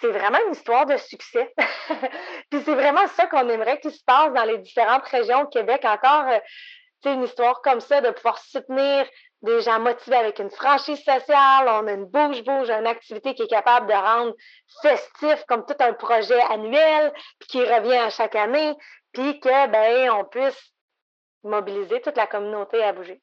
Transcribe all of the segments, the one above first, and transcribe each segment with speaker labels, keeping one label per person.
Speaker 1: c'est vraiment une histoire de succès. puis c'est vraiment ça qu'on aimerait qu'il se passe dans les différentes régions au Québec. Encore, c'est une histoire comme ça, de pouvoir soutenir des gens motivés avec une franchise sociale, on a une bouge-bouge, une activité qui est capable de rendre festif comme tout un projet annuel, puis qui revient à chaque année, puis que ben on puisse mobiliser toute la communauté à bouger.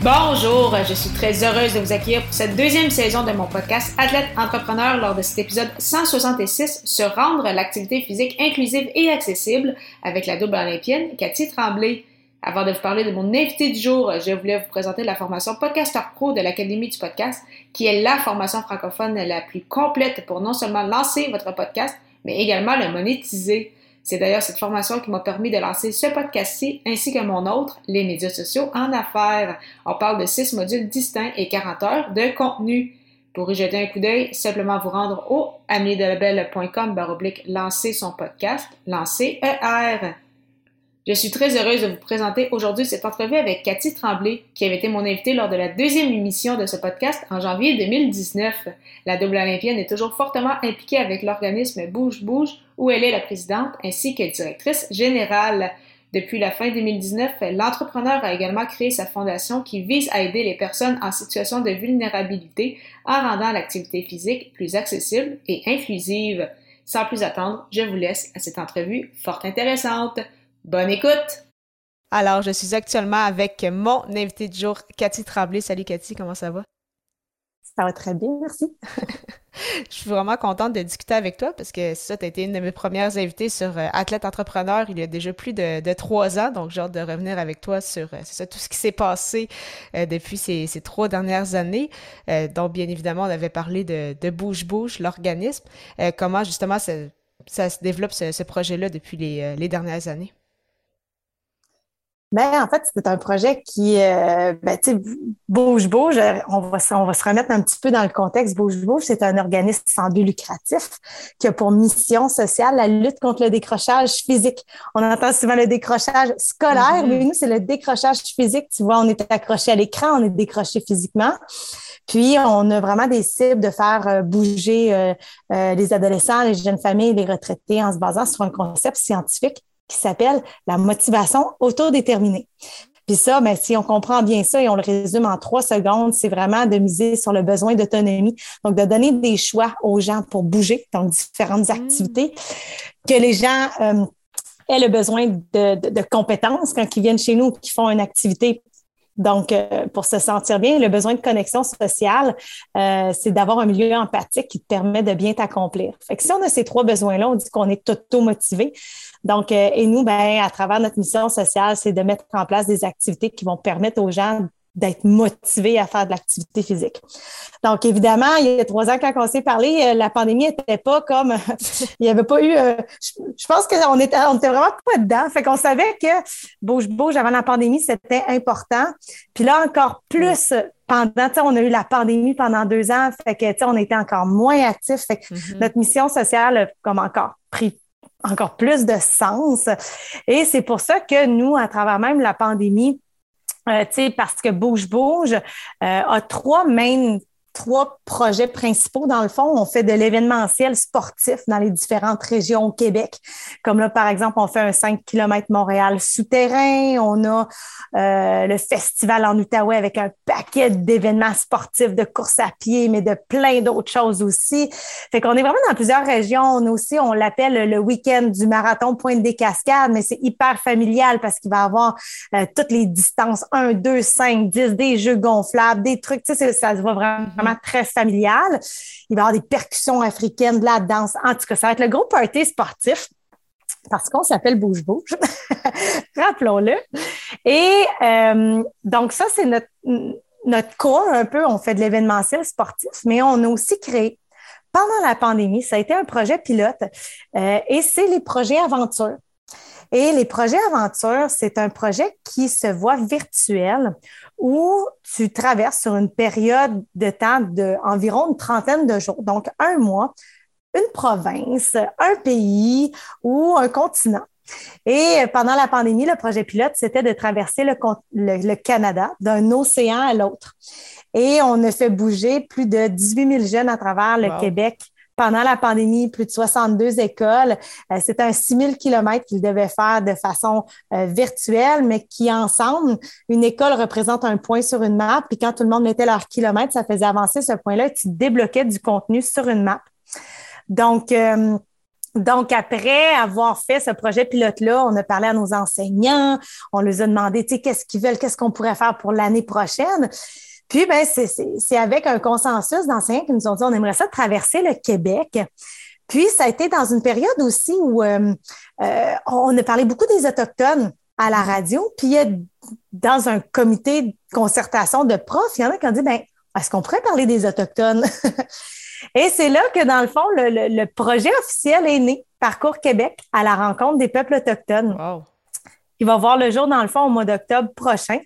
Speaker 2: Bonjour, je suis très heureuse de vous accueillir pour cette deuxième saison de mon podcast Athlète Entrepreneur lors de cet épisode 166 sur rendre l'activité physique inclusive et accessible avec la double olympienne Cathy Tremblay. Avant de vous parler de mon invité du jour, je voulais vous présenter la formation Podcaster Pro de l'Académie du podcast, qui est la formation francophone la plus complète pour non seulement lancer votre podcast, mais également le monétiser. C'est d'ailleurs cette formation qui m'a permis de lancer ce podcast-ci ainsi que mon autre, les médias sociaux en affaires. On parle de six modules distincts et 40 heures de contenu. Pour y jeter un coup d'œil, simplement vous rendre au amiedelabel.com baroblique lancer son podcast, lancer ER. Je suis très heureuse de vous présenter aujourd'hui cette entrevue avec Cathy Tremblay, qui avait été mon invitée lors de la deuxième émission de ce podcast en janvier 2019. La double olympienne est toujours fortement impliquée avec l'organisme Bouge Bouge, où elle est la présidente ainsi que directrice générale. Depuis la fin 2019, l'entrepreneur a également créé sa fondation qui vise à aider les personnes en situation de vulnérabilité en rendant l'activité physique plus accessible et inclusive. Sans plus attendre, je vous laisse à cette entrevue fort intéressante. Bonne écoute! Alors, je suis actuellement avec mon invité du jour, Cathy Tremblay. Salut Cathy, comment ça va?
Speaker 1: Ça va très bien, merci.
Speaker 2: je suis vraiment contente de discuter avec toi parce que ça, tu as été une de mes premières invitées sur euh, Athlète Entrepreneur il y a déjà plus de, trois ans. Donc, j'ai hâte de revenir avec toi sur euh, tout ce qui s'est passé euh, depuis ces, trois dernières années. donc, bien évidemment, on avait parlé de, Bouge Bouge, l'organisme. comment justement ça, se développe ce, projet-là depuis les dernières années?
Speaker 1: Ben, en fait, c'est un projet qui, euh, ben, tu sais, Bouge Bouge, on va, on va se remettre un petit peu dans le contexte. Bouge Bouge, c'est un organisme sans but lucratif qui a pour mission sociale la lutte contre le décrochage physique. On entend souvent le décrochage scolaire, mm-hmm. mais nous, c'est le décrochage physique. Tu vois, on est accroché à l'écran, on est décroché physiquement. Puis, on a vraiment des cibles de faire euh, bouger euh, euh, les adolescents, les jeunes familles, les retraités en se basant sur un concept scientifique qui s'appelle la motivation autodéterminée. Puis ça, ben, si on comprend bien ça et on le résume en trois secondes, c'est vraiment de miser sur le besoin d'autonomie. Donc, de donner des choix aux gens pour bouger, donc différentes activités, que les gens euh, aient le besoin de, de, compétences quand ils viennent chez nous, qui font une activité donc, euh, pour se sentir bien, le besoin de connexion sociale, euh, c'est d'avoir un milieu empathique qui te permet de bien t'accomplir. Fait que si on a ces trois besoins-là, on dit qu'on est auto-motivé. Donc, euh, et nous, ben, à travers notre mission sociale, c'est de mettre en place des activités qui vont permettre aux gens d'être motivés à faire de l'activité physique. Donc, évidemment, il y a trois ans, quand on s'est parlé, euh, la pandémie n'était pas comme... il n'y avait pas eu... Euh, je, pense qu'on était, on était vraiment pas dedans. Fait qu'on savait que bouge-bouge avant la pandémie, c'était important. Puis là, encore plus pendant, on a eu la pandémie pendant deux ans, fait que, on était encore moins actifs. Fait que mm-hmm. notre mission sociale, comme encore pris encore plus de sens. Et c'est pour ça que nous, à travers même la pandémie, euh, parce que Bouge Bouge euh, a trois main trois projets principaux. Dans le fond, on fait de l'événementiel sportif dans les différentes régions au Québec. Comme là, par exemple, on fait un 5 km Montréal souterrain. On a euh, le festival en Outaouais avec un paquet d'événements sportifs, de course à pied, mais de plein d'autres choses aussi. Fait qu'on est vraiment dans plusieurs régions. On aussi, on l'appelle le week-end du marathon Pointe des Cascades, mais c'est hyper familial parce qu'il va avoir euh, toutes les distances 1, 2, 5, 10, des jeux gonflables, des trucs. Tu sais, ça se voit vraiment très familial. Il va y avoir des percussions africaines, de la danse. En tout cas, ça va être le gros party sportif parce qu'on s'appelle Bouge Bouge, rappelons-le. Et euh, donc ça, c'est notre, notre corps un peu. On fait de l'événementiel sportif, mais on a aussi créé pendant la pandémie, ça a été un projet pilote euh, et c'est les projets aventures. Et les projets aventures, c'est un projet qui se voit virtuel où tu traverses sur une période de temps d'environ une trentaine de jours, donc un mois, une province, un pays ou un continent. Et pendant la pandémie, le projet pilote, c'était de traverser le, Canada d'un océan à l'autre. Et on a fait bouger plus de 18 000 jeunes à travers le Québec pendant la pandémie, plus de 62 écoles. Euh, c'est un 6 000 kilomètres qu'ils devaient faire de façon euh, virtuelle, mais qui ensemble, une école représente un point sur une map. Puis quand tout le monde mettait leur kilomètre, ça faisait avancer ce point-là et tu débloquais du contenu sur une map. Donc, euh, donc, après avoir fait ce projet pilote-là, on a parlé à nos enseignants, on leur a demandé, tu sais, qu'est-ce qu'ils veulent, qu'est-ce qu'on pourrait faire pour l'année prochaine? Puis, ben, c'est avec un consensus d'enseignants qui nous ont dit, on aimerait ça traverser le Québec. Puis, ça a été dans une période aussi où euh, euh, on a parlé beaucoup des Autochtones à la radio. Puis, dans un comité de concertation de profs, il y en a qui ont dit, ben, est-ce qu'on pourrait parler des Autochtones? Et c'est là que, dans le fond, le, projet officiel est né, Parcours Québec, à la rencontre des peuples autochtones. Il va voir le jour, dans le fond, au mois d'octobre prochain.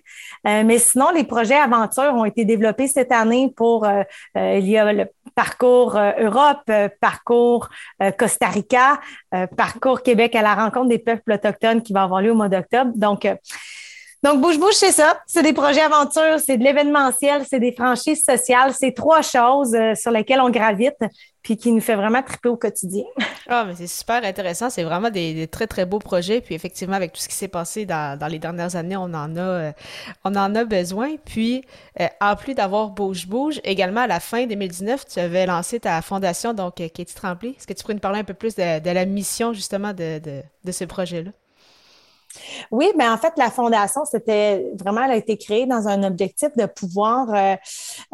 Speaker 1: Euh, mais sinon, les projets aventures ont été développés cette année pour, euh, euh, il y a le parcours Europe, parcours Costa Rica, parcours Québec à la rencontre des peuples autochtones qui va avoir lieu au mois d'octobre. Donc, donc, bouge-bouge, c'est ça. C'est des projets aventures, c'est de l'événementiel, c'est des franchises sociales. C'est trois choses euh, sur lesquelles on gravite puis qui nous fait vraiment triper au quotidien.
Speaker 3: Ah, mais c'est super intéressant. C'est vraiment des, très, très beaux projets. Puis effectivement, avec tout ce qui s'est passé dans, les dernières années, on en a, euh, besoin. Puis, euh, en plus d'avoir Bouge Bouge, également à la fin 2019, tu avais lancé ta fondation, donc Katie Tremblay. Est-ce que tu pourrais nous parler un peu plus de, la mission, justement, de, de ce projet-là?
Speaker 1: Oui, mais en fait, la fondation, c'était vraiment, elle a été créée dans un objectif de pouvoir euh,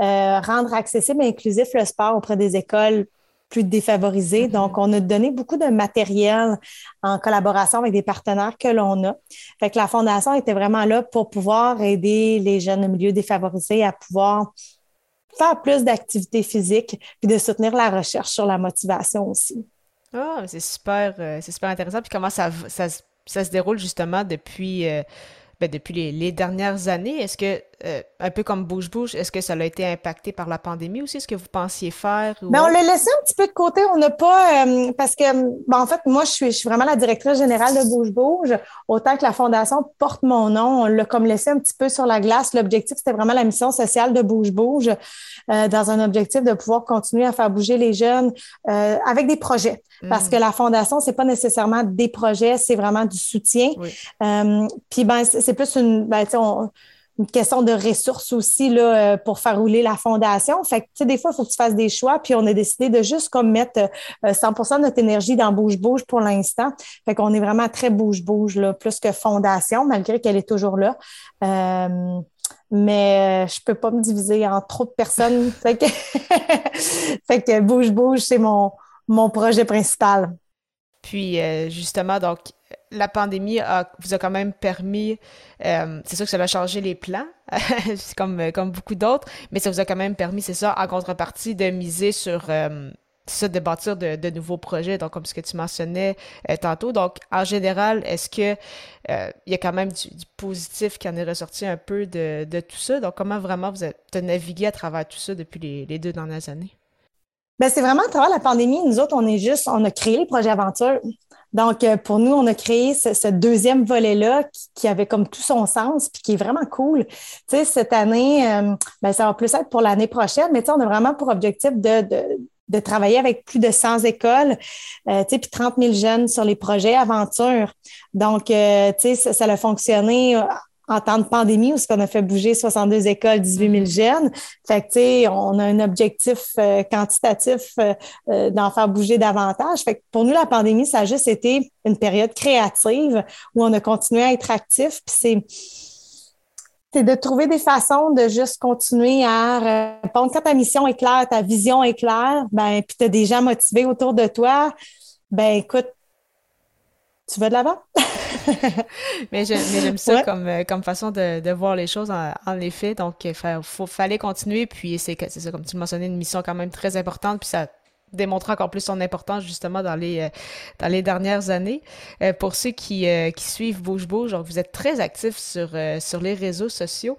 Speaker 1: euh, rendre accessible et inclusif le sport auprès des écoles plus défavorisées. Mm-hmm. Donc, on a donné beaucoup de matériel en collaboration avec des partenaires que l'on a. Fait que la fondation était vraiment là pour pouvoir aider les jeunes au milieu défavorisés à pouvoir faire plus d'activités physiques puis de soutenir la recherche sur la motivation aussi.
Speaker 3: Ah, c'est super, euh, c'est super intéressant. Puis comment ça, ça, ça se déroule justement depuis, euh, ben, depuis les, dernières années. Est-ce que, euh, un peu comme Bouge Bouge, est-ce que ça a été impacté par la pandémie aussi? Est-ce que vous pensiez faire?
Speaker 1: Ben, on l'a laissé un petit peu de côté. On n'a pas, euh, parce que, ben, en fait, moi, je suis, je suis vraiment la directrice générale de Bouge Bouge. Autant que la Fondation porte mon nom, on l'a comme laissé un petit peu sur la glace. L'objectif, c'était vraiment la mission sociale de Bouge Bouge, dans un objectif de pouvoir continuer à faire bouger les jeunes avec des projets. Parce mm. que la fondation, c'est pas nécessairement des projets, c'est vraiment du soutien. Euh, puis ben, c'est plus une, ben, une question de ressources aussi euh, pour faire rouler la fondation. Fait que, des fois, il faut que tu fasses des choix. Puis on a décidé de juste comme mettre 100% euh, de notre énergie dans bouge-bouge pour l'instant. Fait qu'on est vraiment très bouge-bouge, plus que fondation, malgré qu'elle est toujours là. mais je peux pas me diviser en trop de personnes. fait que, fait bouge-bouge, c'est mon, projet principal.
Speaker 3: Puis euh, justement, donc la pandémie vous a quand même permis, euh, c'est sûr que ça a changé les plans, comme, comme beaucoup d'autres, mais ça vous a quand même permis, c'est ça, en contrepartie, de miser sur euh, ça, de bâtir de, nouveaux projets, donc comme ce que tu mentionnais tantôt. Donc, en général, est-ce que il y a quand même du, positif qui en est ressorti un peu de, tout ça? Donc, comment vraiment vous êtes navigué à travers tout ça depuis les deux dernières années?
Speaker 1: Ben, c'est vraiment à travers la pandémie, nous autres, on est juste, on a créé le projet Aventure. Donc, euh, pour nous, on a créé ce, deuxième volet-là qui, avait comme tout son sens, puis qui est vraiment cool. Tu sais, cette année, euh, ben, ça va plus être pour l'année prochaine, mais tu sais, on a vraiment pour objectif de, de, travailler avec plus de 100 écoles, euh, tu sais, puis 30 000 jeunes sur les projets Aventure. Donc, tu sais, ça, ça a fonctionné en temps de pandémie où ce qu'on a fait bouger 62 écoles, 18 000 jeunes. Fait que, tu sais, on a un objectif euh, quantitatif euh, euh, d'en faire bouger davantage. Fait que pour nous, la pandémie, ça a juste été une période créative où on a continué à être actif. Puis c'est c'est de trouver des façons de juste continuer à répondre. Quand ta mission est claire, ta vision est claire, ben, puis tu as des gens motivés autour de toi, ben écoute, tu vas de l'avant.
Speaker 3: mais j'aime ça comme, euh, comme façon de, de, voir les choses en, effet. Donc, il faut, fallait continuer. Puis, c'est ça, comme tu le mentionnais, une mission quand même très importante. Puis, ça démontré encore plus son importance justement dans les euh, dans les dernières années. Euh, pour ceux qui, euh, qui suivent Bouge Bouge, donc vous êtes très actifs sur sur les réseaux sociaux.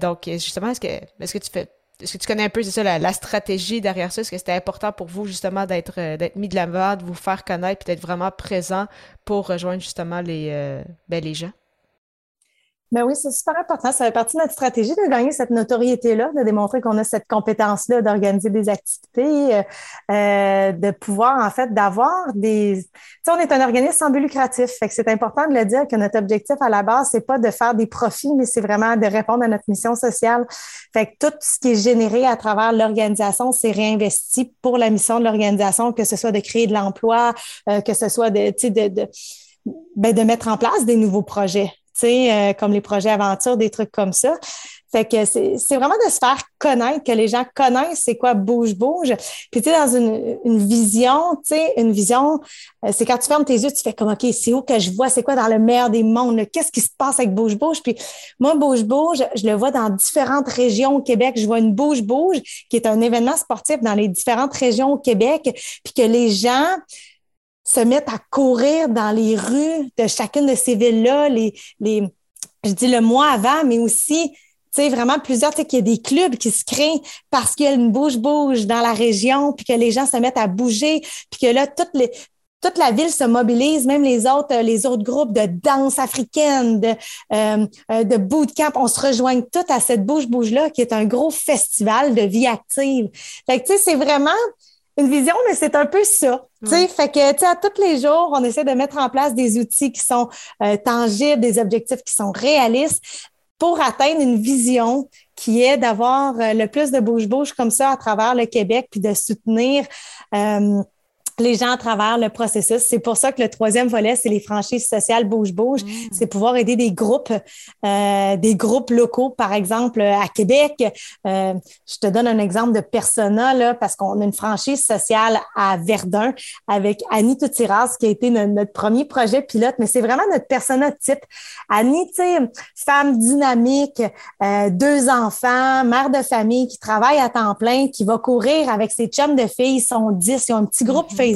Speaker 3: donc justement, est-ce que est-ce que tu fais est-ce que tu connais un peu, c'est ça, la, stratégie derrière ça? Est-ce que c'était important pour vous, justement, d'être d'être mis de l'avant, de vous faire connaître, puis d'être vraiment présent pour rejoindre, justement, les, ben, les gens?
Speaker 1: Ben oui, c'est super important. Ça fait partie de notre stratégie de gagner cette notoriété-là, de démontrer qu'on a cette compétence-là d'organiser des activités, euh, euh de pouvoir, en fait, d'avoir des... Tu sais, on est un organisme sans but lucratif. Fait que c'est important de le dire que notre objectif à la base, c'est pas de faire des profits, mais c'est vraiment de répondre à notre mission sociale. Fait que tout ce qui est généré à travers l'organisation, c'est réinvesti pour la mission de l'organisation, que ce soit de créer de l'emploi, euh, que ce soit de, de, de, ben, de mettre en place des nouveaux projets. Euh, comme les projets aventure, des trucs comme ça. Fait que c'est vraiment de se faire connaître, que les gens connaissent c'est quoi bouge bouge. Puis tu sais dans une, une vision, tu sais une vision, euh, c'est quand tu fermes tes yeux, tu fais comme ok, c'est où que je vois, c'est quoi dans le meilleur des mondes, qu'est-ce qui se passe avec bouge bouge? Puis moi bouge bouge, je le vois dans différentes régions au Québec. Je vois une bouge bouge qui est un événement sportif dans les différentes régions au Québec, puis que les gens se mettent à courir dans les rues de chacune de ces villes-là, les, les, je dis le mois avant, mais aussi, tu sais, vraiment plusieurs, tu sais, qu'il y a des clubs qui se créent parce qu'il y a une bouge-bouge dans la région, puis que les gens se mettent à bouger, puis que là, toute la ville se mobilise, même les autres, les autres groupes de danse africaine, de, euh, euh bootcamp, on se rejoint toutes à cette bouge-bouge-là, qui est un gros festival de vie active. Fait que, tu sais, c'est vraiment, une vision, mais c'est un peu ça. Fait que, tu à tous les jours, on essaie de mettre en place des outils qui sont euh, tangibles, des objectifs qui sont réalistes pour atteindre une vision qui est d'avoir euh, le plus de bouche-bouche comme ça à travers le Québec, puis de soutenir euh, les gens à travers le processus. C'est pour ça que le troisième volet, c'est les franchises sociales bouge-bouge. Mm. C'est pouvoir aider des groupes, euh, des groupes locaux, par exemple, à Québec. Euh, je te donne un exemple de Persona, là, parce qu'on a une franchise sociale à Verdun avec Annie Toutiras, qui a été notre, premier projet pilote, mais c'est vraiment notre persona type. Annie, tu sais, femme dynamique, euh, deux enfants, mère de famille qui travaille à temps plein, qui va courir avec ses chums de filles, ils sont dix, ils ont un petit groupe mm-hmm. Facebook.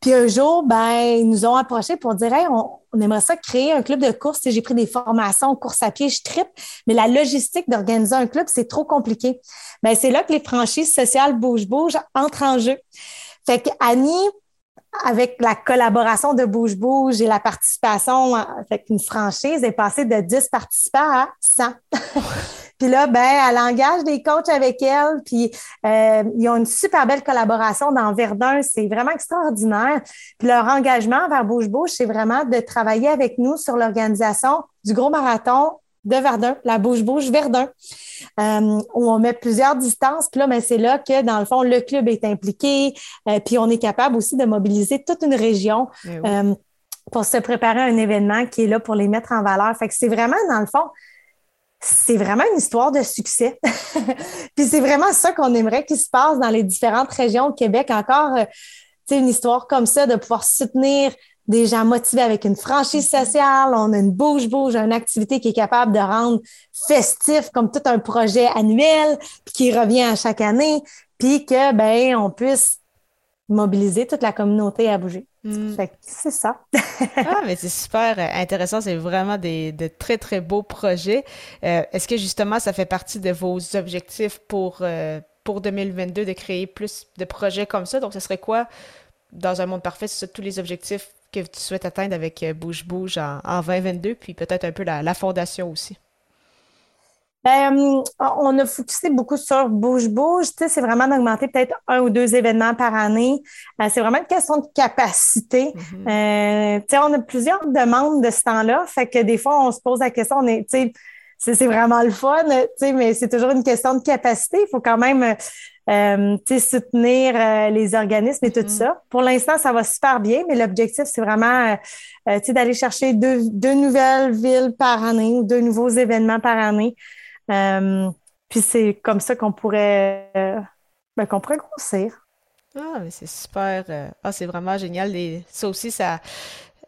Speaker 1: Puis un jour, ben, ils nous ont approchés pour dire hey, on, aimerait ça créer un club de course. J'ai pris des formations, course à pied, je tripe, mais la logistique d'organiser un club, c'est trop compliqué. Ben, c'est là que les franchises sociales bouge-bouge entrent en jeu. Fait que Annie, avec la collaboration de Bouge Bouge et la participation avec une franchise, est passée de 10 participants à 100. Puis là, ben, elle engage des coachs avec elle, puis euh, ils ont une super belle collaboration dans Verdun. C'est vraiment extraordinaire. Puis leur engagement vers Bouge Bouge, c'est vraiment de travailler avec nous sur l'organisation du gros marathon de Verdun, la Bouge Bouge Verdun, euh, où on met plusieurs distances. Puis là, ben, c'est là que, dans le fond, le club est impliqué, euh, puis on est capable aussi de mobiliser toute une région. Eh pour se préparer à un événement qui est là pour les mettre en valeur. Fait que c'est vraiment, dans le fond, c'est vraiment une histoire de succès. Puis c'est vraiment ça qu'on aimerait qu'il se passe dans les différentes régions au Québec. Encore, euh, sais, une histoire comme ça, de pouvoir soutenir des gens motivés avec une franchise sociale. On a une bouge-bouge, une activité qui est capable de rendre festif comme tout un projet annuel, puis qui revient à chaque année, puis que, ben, on puisse mobiliser toute la communauté à bouger. Mm. c'est ça.
Speaker 3: ah, mais c'est super euh, intéressant. C'est vraiment des, de très, très beaux projets. Euh, est-ce que justement, ça fait partie de vos objectifs pour, euh, pour 2022 de créer plus de projets comme ça? Donc, ce serait quoi, dans un monde parfait, c'est tous les objectifs que tu souhaites atteindre avec Bouge Bouge en, en 2022, puis peut-être un peu la, la fondation aussi?
Speaker 1: Ben, on a focusé beaucoup sur bouge-bouge. c'est vraiment d'augmenter peut-être un ou deux événements par année. Euh, c'est vraiment une question de capacité. Mm-hmm. Euh, on a plusieurs demandes de ce temps-là. Fait que des fois, on se pose la question, on est, c'est vraiment le fun, mais c'est toujours une question de capacité. Il faut quand même euh, soutenir les organismes et tout mm-hmm. ça. Pour l'instant, ça va super bien, mais l'objectif, c'est vraiment d'aller chercher deux, deux nouvelles villes par année ou deux nouveaux événements par année. Euh, puis c'est comme ça qu'on pourrait, euh, ben, qu'on pourrait grossir.
Speaker 3: Ah, mais c'est super. Euh, ah, c'est vraiment génial. Ça aussi, ça,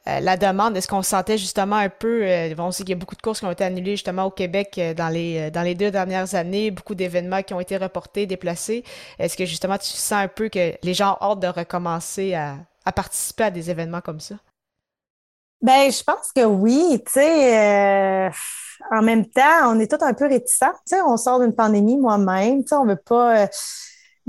Speaker 3: la demande, est-ce qu'on sentait justement un peu, on sait qu'il y a beaucoup de courses qui ont été annulées justement au Québec dans les dans les deux dernières années, beaucoup d'événements qui ont été reportés, déplacés. Est-ce que justement tu sens un peu que les gens ont hâte de recommencer à participer à des événements comme ça?
Speaker 1: Ben, je pense que oui. Tu sais, en même temps, on est tous un peu réticents. Tu sais, on sort d'une pandémie moi-même. Tu sais, on veut pas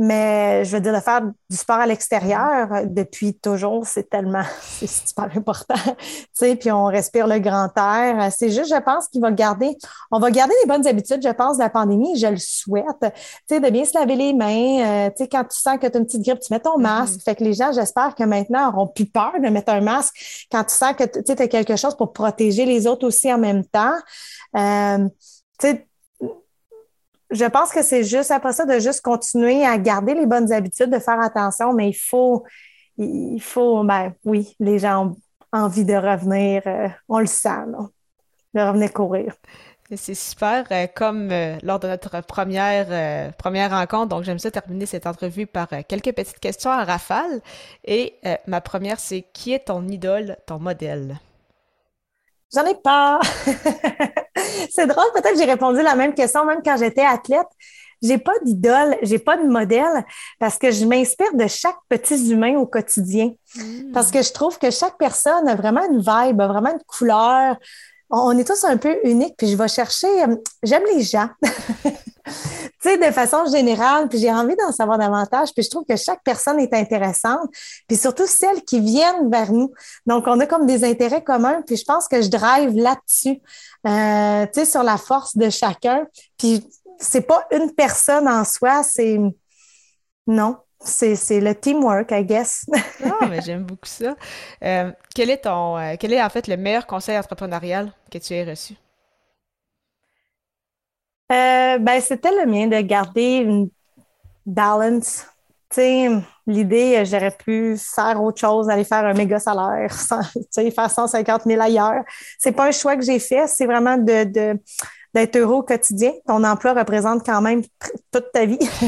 Speaker 1: mais je veux dire, de faire du sport à l'extérieur euh, depuis toujours, c'est tellement, c'est super important. tu sais, puis on respire le grand air. C'est juste, je pense qu'il va garder, on va garder les bonnes habitudes, je pense, de la pandémie. Je le souhaite. Tu sais, de bien se laver les mains. Euh, tu sais, quand tu sens que tu as une petite grippe, tu mets ton mm-hmm. masque. Fait que les gens, j'espère que maintenant, auront plus peur de mettre un masque quand tu sens que tu as quelque chose pour protéger les autres aussi en même temps. Euh, tu sais, je pense que c'est juste après ça de juste continuer à garder les bonnes habitudes, de faire attention, mais il faut, il faut, ben oui, les gens ont envie de revenir, euh, on le sent, de revenir courir.
Speaker 3: C'est super, euh, comme euh, lors de notre première première rencontre. Donc, j'aime ça terminer cette entrevue par quelques petites questions à rafale. Et ma première, c'est qui est ton idole, ton modèle?
Speaker 1: J'en ai pas. c'est drôle, peut-être que j'ai répondu la même question même quand j'étais athlète. J'ai pas d'idole, j'ai pas de modèle parce que je m'inspire de chaque petit humain au quotidien. Hmm. Parce que je trouve que chaque personne a vraiment une vibe, a vraiment une couleur. On est tous un peu uniques, puis je vais chercher. Euh, j'aime les gens. tu sais, de façon générale, puis j'ai envie d'en savoir davantage, puis je trouve que chaque personne est intéressante, puis surtout celles qui viennent vers nous. Donc, on a comme des intérêts communs, puis je pense que je drive là-dessus, euh, tu sais, sur la force de chacun. Puis c'est pas une personne en soi, c'est... Non, c'est le teamwork, I guess.
Speaker 3: ah, mais j'aime beaucoup ça. Euh, quel est ton, euh, quel est en fait le meilleur conseil entrepreneurial que tu aies reçu?
Speaker 1: Euh, ben, c'était le mien de garder une balance. L'idée, euh, j'aurais pu faire autre chose, aller faire un méga salaire, faire 150 000 ailleurs. C'est pas un choix que j'ai fait, c'est vraiment de d'être heureux au quotidien. Ton emploi représente quand même toute ta vie. tu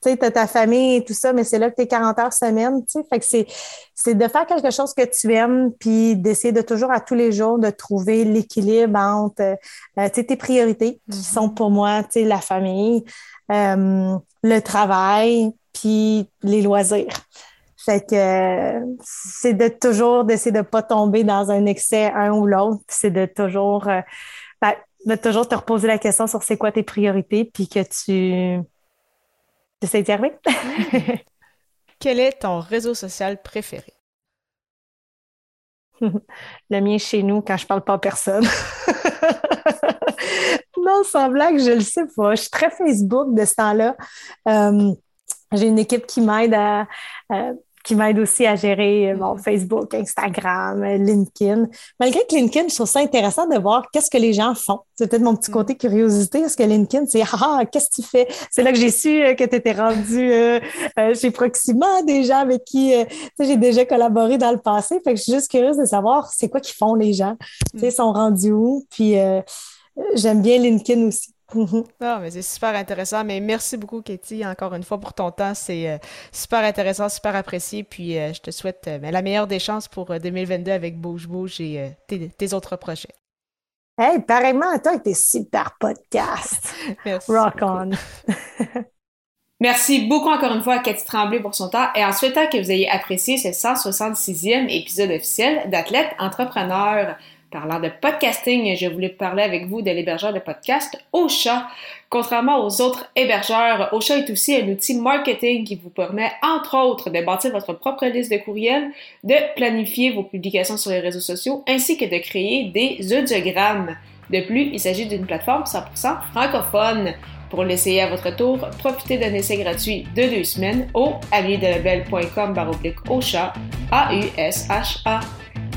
Speaker 1: sais, as ta famille et tout ça, mais c'est là que tu es 40 heures semaine. Tu sais. Fait que c'est, c'est de faire quelque chose que tu aimes, puis d'essayer de toujours à tous les jours de trouver l'équilibre entre euh, tes priorités, qui mm-hmm. sont pour moi tu sais, la famille, euh, le travail, puis les loisirs. Fait que c'est de toujours d'essayer de pas tomber dans un excès un ou l'autre. C'est de toujours euh, ben, de toujours te reposer la question sur c'est quoi tes priorités, puis que tu essaies d'y arriver.
Speaker 3: Quel est ton réseau social préféré?
Speaker 1: Le mien chez nous, quand je parle pas à personne. non, sans blague, je le sais pas. Je suis très Facebook de ce temps-là. Euh, j'ai une équipe qui m'aide à, qui m'aide aussi à gérer euh, bon, Facebook, Instagram, euh, LinkedIn. Malgré que LinkedIn, je trouve ça intéressant de voir qu'est-ce que les gens font. C'est peut-être mon petit mm. côté curiosité, parce que LinkedIn, c'est ah, ah, qu'est-ce que tu fais? C'est là que j'ai su euh, que tu étais rendu chez Proxima, des gens avec qui j'ai déjà collaboré dans le passé. Fait que je suis juste curieuse de savoir c'est quoi qu'ils font les gens. Ils sont rendus où? Puis j'aime bien LinkedIn aussi.
Speaker 3: Mhm. Ah, mais c'est super intéressant. Mais merci beaucoup, Katie, encore une fois pour ton temps. C'est euh, super intéressant, super apprécié. Puis euh, je te souhaite euh, ben, la meilleure des chances pour 2022 avec Bouge Bouge et tes, autres projets.
Speaker 1: Hey, pareillement à toi avec tes super podcasts. merci. Rock on.
Speaker 3: Merci beaucoup encore une fois à Cathy Tremblay pour son temps et en souhaitant que vous ayez apprécié ce 166e épisode officiel d'Athlète Entrepreneur. Parlant de podcasting, j'ai voulu parler avec vous de l'hébergeur de podcast Ocha. Contrairement aux autres hébergeurs, Ocha est aussi un outil marketing qui vous permet, entre autres, de bâtir votre propre liste de courriels, de planifier vos publications sur les réseaux sociaux, ainsi que de créer des audiogrammes. De plus, il s'agit d'une plateforme 100% francophone. Pour l'essayer à votre tour, profitez d'un essai gratuit de deux semaines au alliédelabel.com baroblique Ocha, A-U-S-H-A.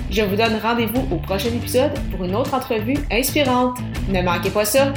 Speaker 3: Je vous donne rendez-vous au prochain épisode pour une autre entrevue inspirante. Ne manquez pas ça!